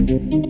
Música